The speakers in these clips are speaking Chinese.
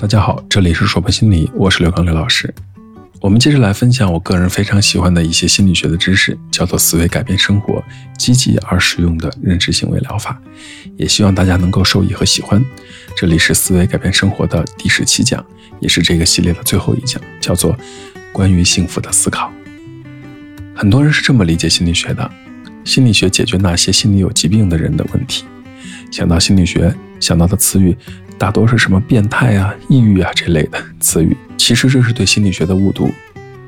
大家好，这里是说破心理，我是刘刚刘老师。我们接着来分享我个人非常喜欢的一些心理学的知识，叫做思维改变生活，积极而实用的认知行为疗法。也希望大家能够受益和喜欢。这里是思维改变生活的第十七讲，也是这个系列的最后一讲，叫做关于幸福的思考。很多人是这么理解心理学的：心理学解决那些心理有疾病的人的问题。想到心理学，想到的词语。大多是什么变态啊、抑郁啊这类的词语，其实这是对心理学的误读。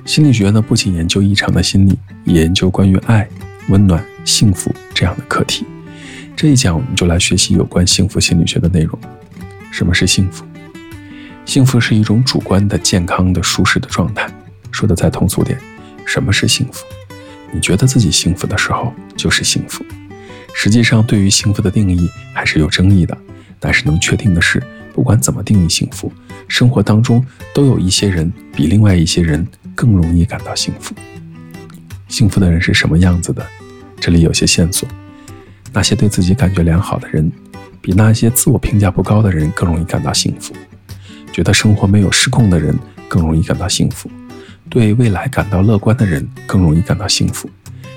心理学呢，不仅研究异常的心理，也研究关于爱、温暖、幸福这样的课题。这一讲我们就来学习有关幸福心理学的内容。什么是幸福？幸福是一种主观的、健康的、舒适的状态。说的再通俗点，什么是幸福？你觉得自己幸福的时候就是幸福。实际上，对于幸福的定义还是有争议的。但是能确定的是，不管怎么定义幸福，生活当中都有一些人比另外一些人更容易感到幸福。幸福的人是什么样子的？这里有些线索：那些对自己感觉良好的人，比那些自我评价不高的人更容易感到幸福；觉得生活没有失控的人更容易感到幸福；对未来感到乐观的人更容易感到幸福；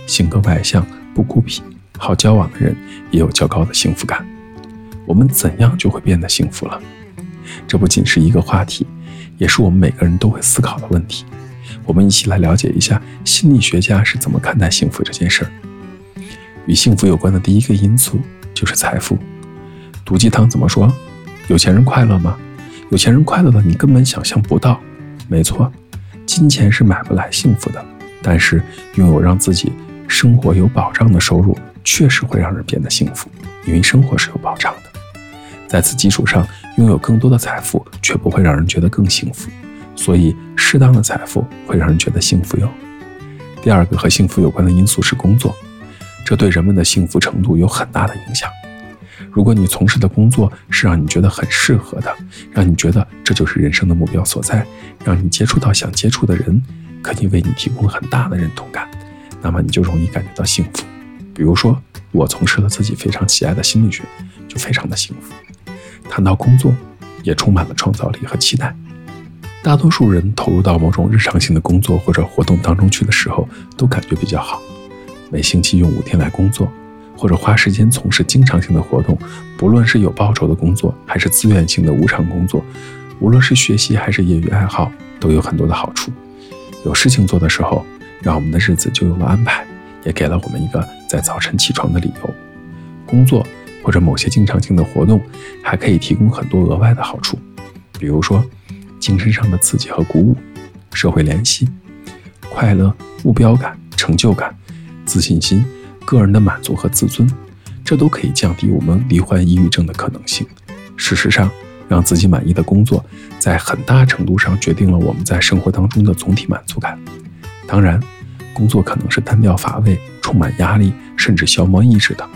性格外向、不孤僻、好交往的人也有较高的幸福感。我们怎样就会变得幸福了？这不仅是一个话题，也是我们每个人都会思考的问题。我们一起来了解一下心理学家是怎么看待幸福这件事儿。与幸福有关的第一个因素就是财富。毒鸡汤怎么说？有钱人快乐吗？有钱人快乐的你根本想象不到。没错，金钱是买不来幸福的，但是拥有让自己生活有保障的收入，确实会让人变得幸福，因为生活是有保障的。在此基础上，拥有更多的财富却不会让人觉得更幸福，所以适当的财富会让人觉得幸福哟。第二个和幸福有关的因素是工作，这对人们的幸福程度有很大的影响。如果你从事的工作是让你觉得很适合的，让你觉得这就是人生的目标所在，让你接触到想接触的人，可以为你提供很大的认同感，那么你就容易感觉到幸福。比如说，我从事了自己非常喜爱的心理学，就非常的幸福。谈到工作，也充满了创造力和期待。大多数人投入到某种日常性的工作或者活动当中去的时候，都感觉比较好。每星期用五天来工作，或者花时间从事经常性的活动，不论是有报酬的工作，还是自愿性的无偿工作，无论是学习还是业余爱好，都有很多的好处。有事情做的时候，让我们的日子就有了安排，也给了我们一个在早晨起床的理由。工作。或者某些经常性的活动，还可以提供很多额外的好处，比如说精神上的刺激和鼓舞、社会联系、快乐、目标感、成就感、自信心、个人的满足和自尊，这都可以降低我们罹患抑郁症的可能性。事实上，让自己满意的工作，在很大程度上决定了我们在生活当中的总体满足感。当然，工作可能是单调乏味、充满压力，甚至消磨意志的。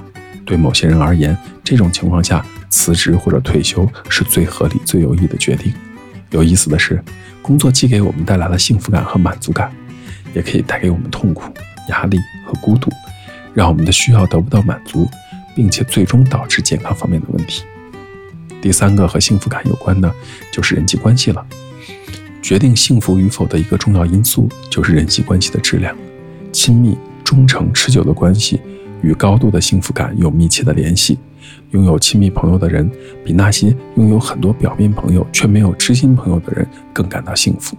对某些人而言，这种情况下辞职或者退休是最合理、最有益的决定。有意思的是，工作既给我们带来了幸福感和满足感，也可以带给我们痛苦、压力和孤独，让我们的需要得不到满足，并且最终导致健康方面的问题。第三个和幸福感有关的，就是人际关系了。决定幸福与否的一个重要因素，就是人际关系的质量。亲密、忠诚、持久的关系。与高度的幸福感有密切的联系。拥有亲密朋友的人，比那些拥有很多表面朋友却没有知心朋友的人更感到幸福。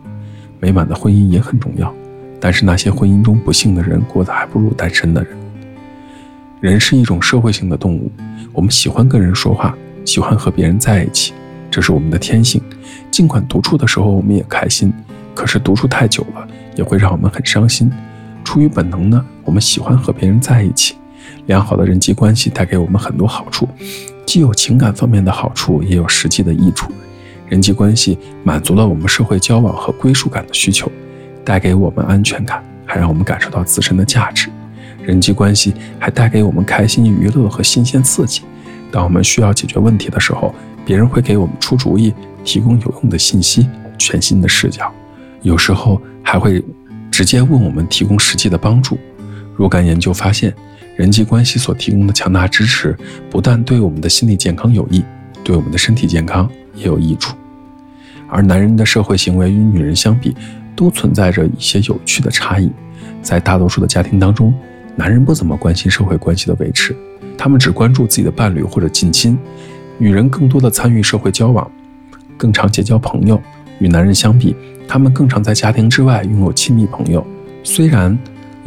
美满的婚姻也很重要，但是那些婚姻中不幸的人过得还不如单身的人。人是一种社会性的动物，我们喜欢跟人说话，喜欢和别人在一起，这是我们的天性。尽管独处的时候我们也开心，可是独处太久了也会让我们很伤心。出于本能呢，我们喜欢和别人在一起。良好的人际关系带给我们很多好处，既有情感方面的好处，也有实际的益处。人际关系满足了我们社会交往和归属感的需求，带给我们安全感，还让我们感受到自身的价值。人际关系还带给我们开心、娱乐和新鲜刺激。当我们需要解决问题的时候，别人会给我们出主意，提供有用的信息、全新的视角，有时候还会直接为我们提供实际的帮助。若干研究发现。人际关系所提供的强大支持，不但对我们的心理健康有益，对我们的身体健康也有益处。而男人的社会行为与女人相比，都存在着一些有趣的差异。在大多数的家庭当中，男人不怎么关心社会关系的维持，他们只关注自己的伴侣或者近亲；女人更多的参与社会交往，更常结交朋友。与男人相比，他们更常在家庭之外拥有亲密朋友。虽然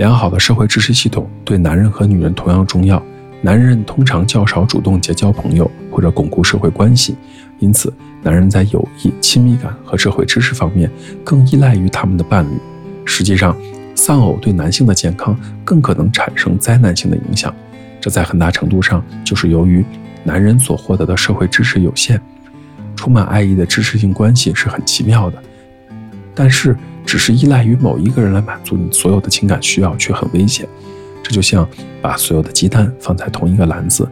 良好的社会支持系统对男人和女人同样重要，男人通常较少主动结交朋友或者巩固社会关系，因此男人在友谊、亲密感和社会支持方面更依赖于他们的伴侣。实际上，丧偶对男性的健康更可能产生灾难性的影响，这在很大程度上就是由于男人所获得的社会支持有限。充满爱意的支持性关系是很奇妙的，但是只是依赖于某一个人来满足你所有的情感需要却很危险。这就像把所有的鸡蛋放在同一个篮子，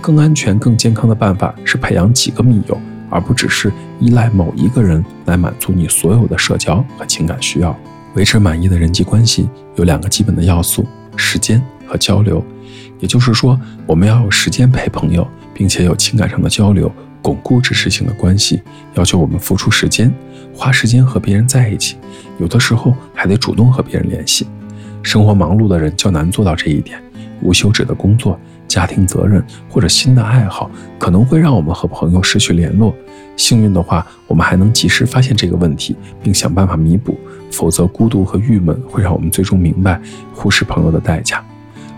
更安全、更健康的办法是培养几个密友，而不只是依赖某一个人来满足你所有的社交和情感需要。维持满意的人际关系有两个基本的要素：时间和交流。也就是说，我们要有时间陪朋友，并且有情感上的交流。巩固支持性的关系，要求我们付出时间，花时间和别人在一起，有的时候还得主动和别人联系。生活忙碌的人较难做到这一点，无休止的工作、家庭责任或者新的爱好，可能会让我们和朋友失去联络。幸运的话，我们还能及时发现这个问题，并想办法弥补；否则，孤独和郁闷会让我们最终明白忽视朋友的代价。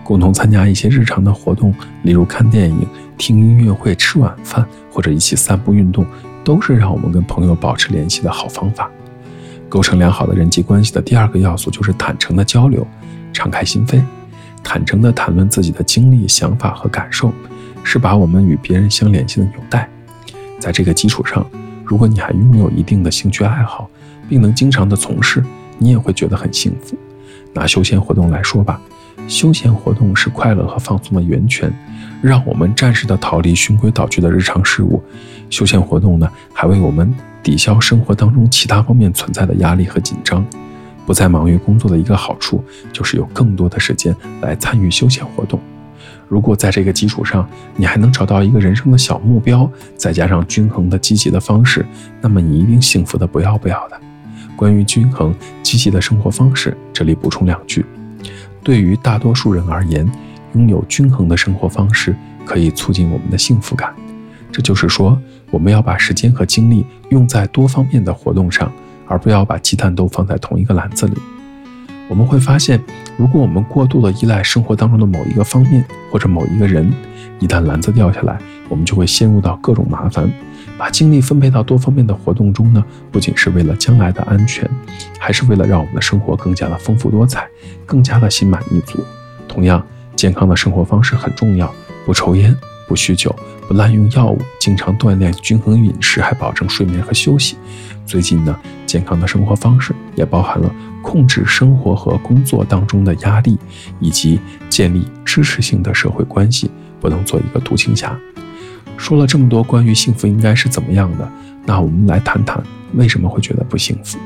共同参加一些日常的活动，例如看电影。听音乐会、吃晚饭或者一起散步运动，都是让我们跟朋友保持联系的好方法。构成良好的人际关系的第二个要素就是坦诚的交流，敞开心扉，坦诚地谈论自己的经历、想法和感受，是把我们与别人相联系的纽带。在这个基础上，如果你还拥有一定的兴趣爱好，并能经常的从事，你也会觉得很幸福。拿休闲活动来说吧。休闲活动是快乐和放松的源泉，让我们暂时的逃离循规蹈矩的日常事务。休闲活动呢，还为我们抵消生活当中其他方面存在的压力和紧张。不再忙于工作的一个好处，就是有更多的时间来参与休闲活动。如果在这个基础上，你还能找到一个人生的小目标，再加上均衡的积极的方式，那么你一定幸福的不要不要的。关于均衡积极的生活方式，这里补充两句。对于大多数人而言，拥有均衡的生活方式可以促进我们的幸福感。这就是说，我们要把时间和精力用在多方面的活动上，而不要把鸡蛋都放在同一个篮子里。我们会发现，如果我们过度的依赖生活当中的某一个方面或者某一个人，一旦篮子掉下来，我们就会陷入到各种麻烦。把精力分配到多方面的活动中呢，不仅是为了将来的安全，还是为了让我们的生活更加的丰富多彩，更加的心满意足。同样，健康的生活方式很重要，不抽烟，不酗酒，不滥用药物，经常锻炼，均衡饮食，还保证睡眠和休息。最近呢，健康的生活方式也包含了控制生活和工作当中的压力，以及建立支持性的社会关系，不能做一个独行侠。说了这么多关于幸福应该是怎么样的，那我们来谈谈为什么会觉得不幸福。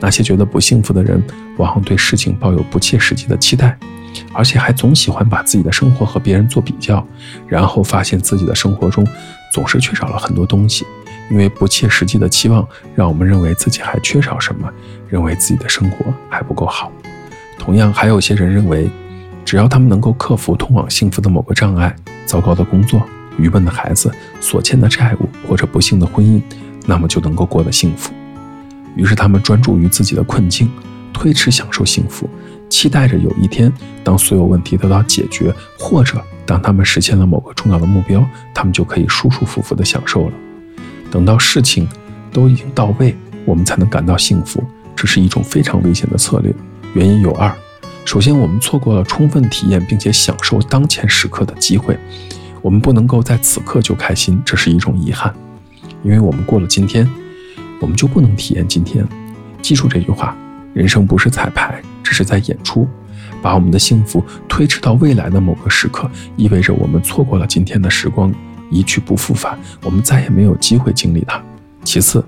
那些觉得不幸福的人，往往对事情抱有不切实际的期待，而且还总喜欢把自己的生活和别人做比较，然后发现自己的生活中总是缺少了很多东西。因为不切实际的期望，让我们认为自己还缺少什么，认为自己的生活还不够好。同样，还有些人认为，只要他们能够克服通往幸福的某个障碍，糟糕的工作。愚笨的孩子所欠的债务，或者不幸的婚姻，那么就能够过得幸福。于是他们专注于自己的困境，推迟享受幸福，期待着有一天，当所有问题得到解决，或者当他们实现了某个重要的目标，他们就可以舒舒服服地享受了。等到事情都已经到位，我们才能感到幸福，这是一种非常危险的策略。原因有二：首先，我们错过了充分体验并且享受当前时刻的机会。我们不能够在此刻就开心，这是一种遗憾，因为我们过了今天，我们就不能体验今天。记住这句话：人生不是彩排，只是在演出。把我们的幸福推迟到未来的某个时刻，意味着我们错过了今天的时光，一去不复返，我们再也没有机会经历它。其次，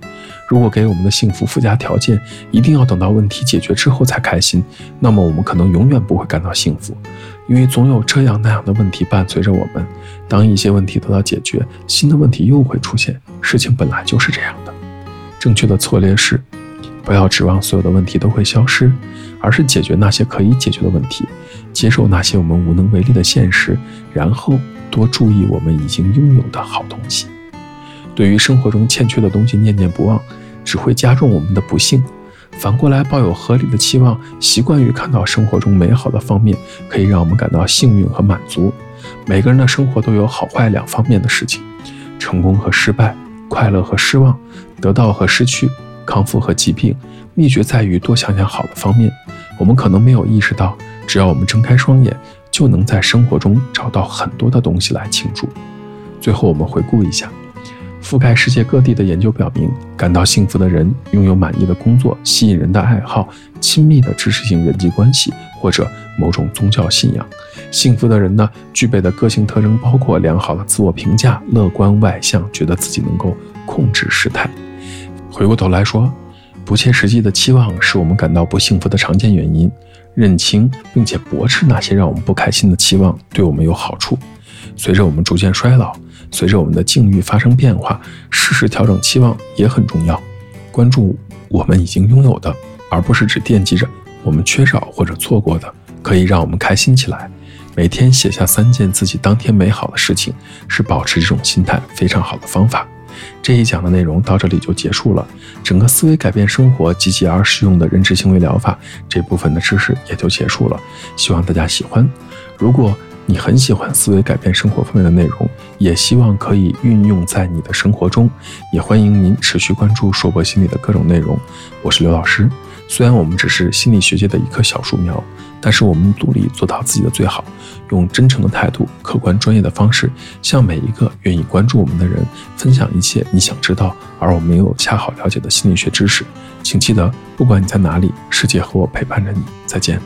如果给我们的幸福附加条件，一定要等到问题解决之后才开心，那么我们可能永远不会感到幸福，因为总有这样那样的问题伴随着我们。当一些问题得到解决，新的问题又会出现。事情本来就是这样的。正确的策略是，不要指望所有的问题都会消失，而是解决那些可以解决的问题，接受那些我们无能为力的现实，然后多注意我们已经拥有的好东西。对于生活中欠缺的东西念念不忘，只会加重我们的不幸。反过来，抱有合理的期望，习惯于看到生活中美好的方面，可以让我们感到幸运和满足。每个人的生活都有好坏两方面的事情，成功和失败，快乐和失望，得到和失去，康复和疾病。秘诀在于多想想好的方面。我们可能没有意识到，只要我们睁开双眼，就能在生活中找到很多的东西来庆祝。最后，我们回顾一下。覆盖世界各地的研究表明，感到幸福的人拥有满意的工作、吸引人的爱好、亲密的支持性人际关系，或者某种宗教信仰。幸福的人呢，具备的个性特征包括良好的自我评价、乐观外向，觉得自己能够控制事态。回过头来说，不切实际的期望是我们感到不幸福的常见原因。认清并且驳斥那些让我们不开心的期望，对我们有好处。随着我们逐渐衰老。随着我们的境遇发生变化，适时调整期望也很重要。关注我们已经拥有的，而不是只惦记着我们缺少或者错过的，可以让我们开心起来。每天写下三件自己当天美好的事情，是保持这种心态非常好的方法。这一讲的内容到这里就结束了。整个思维改变生活、积极而实用的认知行为疗法这部分的知识也就结束了。希望大家喜欢。如果你很喜欢思维改变生活方面的内容，也希望可以运用在你的生活中。也欢迎您持续关注硕博心理的各种内容。我是刘老师。虽然我们只是心理学界的一棵小树苗，但是我们努力做到自己的最好，用真诚的态度、客观专业的方式，向每一个愿意关注我们的人分享一切你想知道而我没有恰好了解的心理学知识。请记得，不管你在哪里，世界和我陪伴着你。再见。